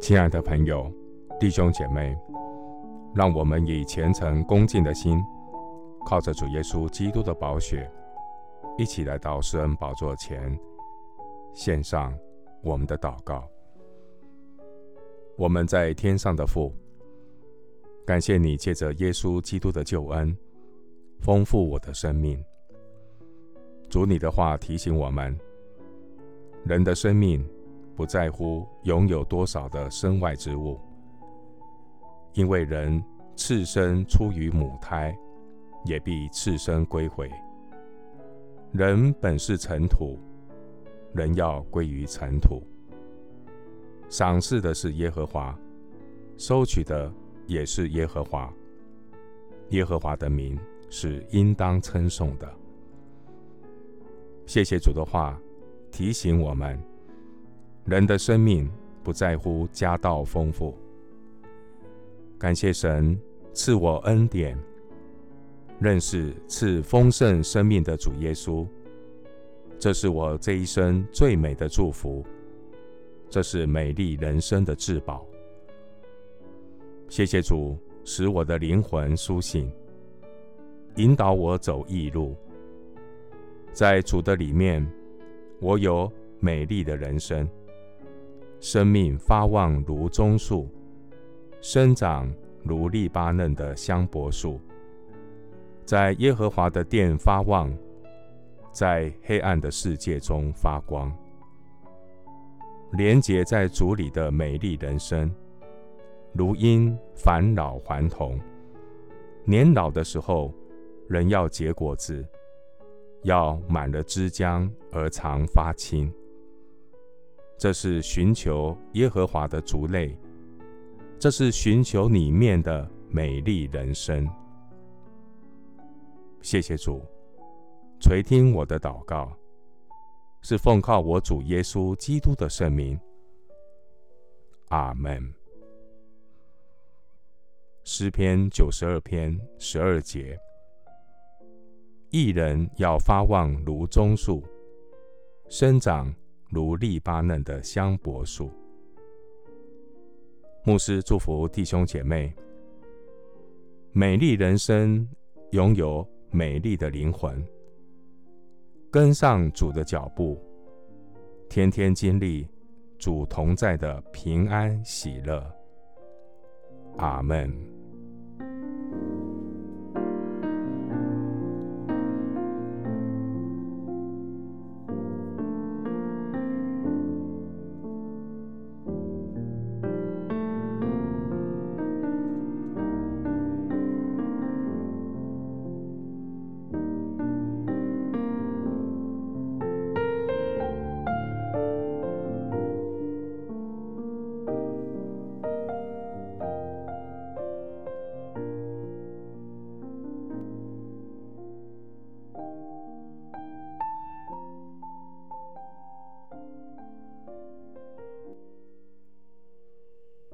亲爱的朋友、弟兄姐妹，让我们以虔诚恭敬的心，靠着主耶稣基督的宝血，一起来到施恩宝座前，献上我们的祷告。我们在天上的父，感谢你借着耶稣基督的救恩，丰富我的生命。主，你的话提醒我们，人的生命，不在乎拥有多少的身外之物，因为人赤身出于母胎，也必赤身归回。人本是尘土，人要归于尘土。赏赐的是耶和华，收取的也是耶和华。耶和华的名是应当称颂的。谢谢主的话提醒我们。人的生命不在乎家道丰富，感谢神赐我恩典，认识赐丰盛生命的主耶稣，这是我这一生最美的祝福，这是美丽人生的至宝。谢谢主使我的灵魂苏醒，引导我走义路，在主的里面，我有美丽的人生。生命发旺如棕树，生长如利巴嫩的香柏树，在耶和华的殿发旺，在黑暗的世界中发光。连结在主里的美丽人生，如因返老还童。年老的时候，仍要结果子，要满了枝浆而常发青。这是寻求耶和华的族类，这是寻求里面的美丽人生。谢谢主，垂听我的祷告，是奉靠我主耶稣基督的圣名。阿门。诗篇九十二篇十二节：一人要发旺如棕树，生长。如利巴嫩的香柏树，牧师祝福弟兄姐妹。美丽人生拥有美丽的灵魂，跟上主的脚步，天天经历主同在的平安喜乐。阿门。